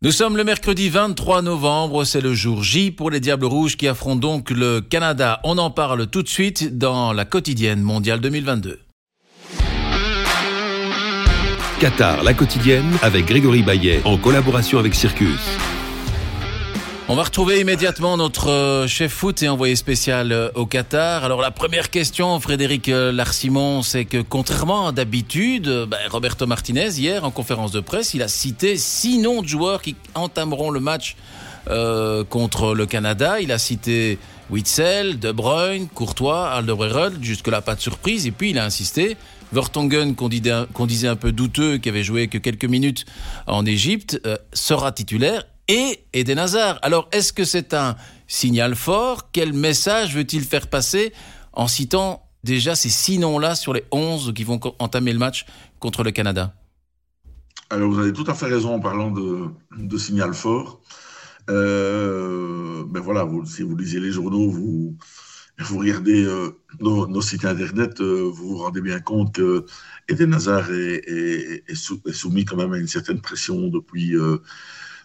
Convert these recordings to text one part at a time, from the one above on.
Nous sommes le mercredi 23 novembre, c'est le jour J pour les Diables Rouges qui affrontent donc le Canada. On en parle tout de suite dans la quotidienne mondiale 2022. Qatar, la quotidienne, avec Grégory Baillet, en collaboration avec Circus. On va retrouver immédiatement notre euh, chef foot et envoyé spécial euh, au Qatar. Alors la première question, Frédéric euh, Larsimon, c'est que contrairement à d'habitude, ben, Roberto Martinez, hier en conférence de presse, il a cité six noms de joueurs qui entameront le match contre le Canada. Il a cité Witzel, De Bruyne, Courtois, Alderweireld, jusque-là pas de surprise. Et puis il a insisté, Vertonghen, qu'on disait, un peu douteux, qui avait joué que quelques minutes en Égypte, sera titulaire et Eden Hazard. Alors, est-ce que c'est un signal fort? Quel message veut-il faire passer en citant déjà ces six noms-là sur les 11 qui vont entamer le match contre le Canada? Alors, vous avez tout à fait raison en parlant de, signal fort. Euh, ben voilà, si vous lisez les journaux, vous, regardez euh, nos, sites internet, euh, vous vous rendez bien compte que Eden Hazard est, soumis quand même à une certaine pression depuis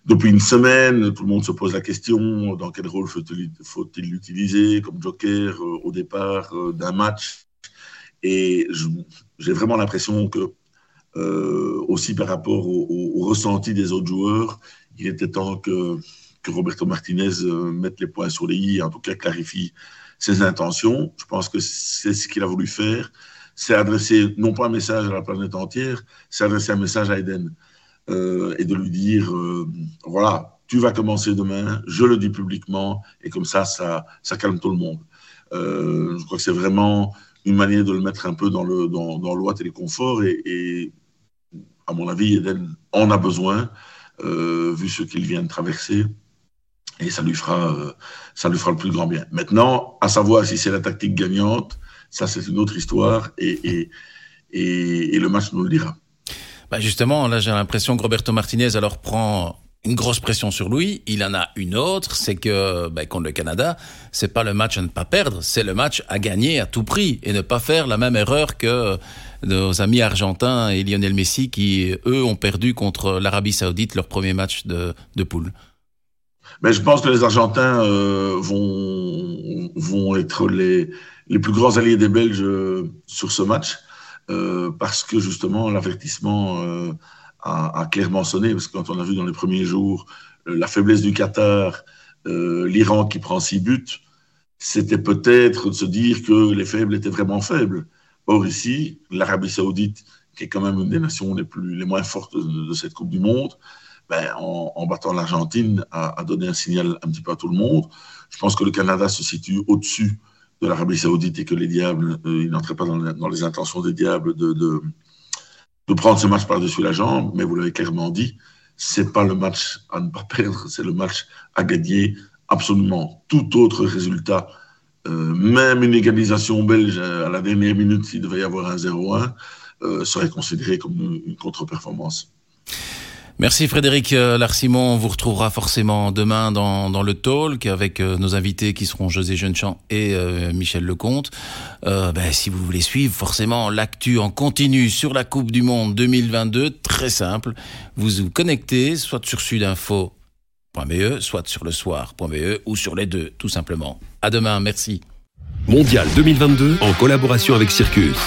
depuis une semaine, tout le monde se pose la question dans quel rôle faut-il l'utiliser comme joker euh, au départ euh, d'un match? Et j'ai vraiment l'impression que, euh, aussi par rapport au, ressenti des autres joueurs, il était temps que, que Roberto Martinez mette les points sur les i, en tout cas clarifie ses intentions. Je pense que c'est ce qu'il a voulu faire. C'est adresser non pas un message à la planète entière, c'est adresser un message à Eden. Euh, et de lui dire, euh, voilà, tu vas commencer demain, je le dis publiquement, et comme ça, ça, calme tout le monde. Euh, je crois que c'est vraiment une manière de le mettre un peu dans le dans, dans et et, à mon avis, Eden en a besoin, vu ce qu'il vient de traverser et ça lui fera ça lui fera le plus grand bien. Maintenant, à savoir si c'est la tactique gagnante, ça c'est une autre histoire et, le match nous le dira. Bah justement, là j'ai l'impression que Roberto Martinez alors prend une grosse pression sur lui. Il en a une autre, c'est que bah, contre le Canada, c'est pas le match à ne pas perdre, c'est le match à gagner à tout prix et ne pas faire la même erreur que nos amis argentins et Lionel Messi qui eux ont perdu contre l'Arabie Saoudite leur premier match de, de poule. Mais je pense que les Argentins euh, vont, vont être les, les plus grands alliés des Belges euh, sur ce match. Euh, parce que justement l'avertissement euh, a, clairement sonné, parce que quand on a vu dans les premiers jours euh, la faiblesse du Qatar, l'Iran qui prend six buts, c'était peut-être de se dire que les faibles étaient vraiment faibles. Or ici, l'Arabie saoudite, qui est quand même une des nations les, plus, les moins fortes de, cette Coupe du Monde, ben, en, battant l'Argentine, a, a, donné un signal un petit peu à tout le monde. Je pense que le Canada se situe au-dessus de l'Arabie Saoudite et que les diables, euh, ils n'entraient pas dans, les intentions des diables de, de, prendre ce match par-dessus la jambe, mais vous l'avez clairement dit, c'est pas le match à ne pas perdre, c'est le match à gagner absolument. Tout autre résultat, euh, même une égalisation belge à la dernière minute, s'il devait y avoir un 0-1, euh, serait considéré comme une contre-performance. Merci Frédéric euh, Larsimon. On vous retrouvera forcément demain dans, le talk avec euh, nos invités qui seront José Jeunechamp et euh, Michel Lecomte. Ben, si vous voulez suivre forcément l'actu en continu sur la Coupe du Monde 2022, très simple. Vous vous connectez soit sur sudinfo.be, soit sur le soir.be ou sur les deux, tout simplement. À demain, merci. Mondial 2022 en collaboration avec Circus.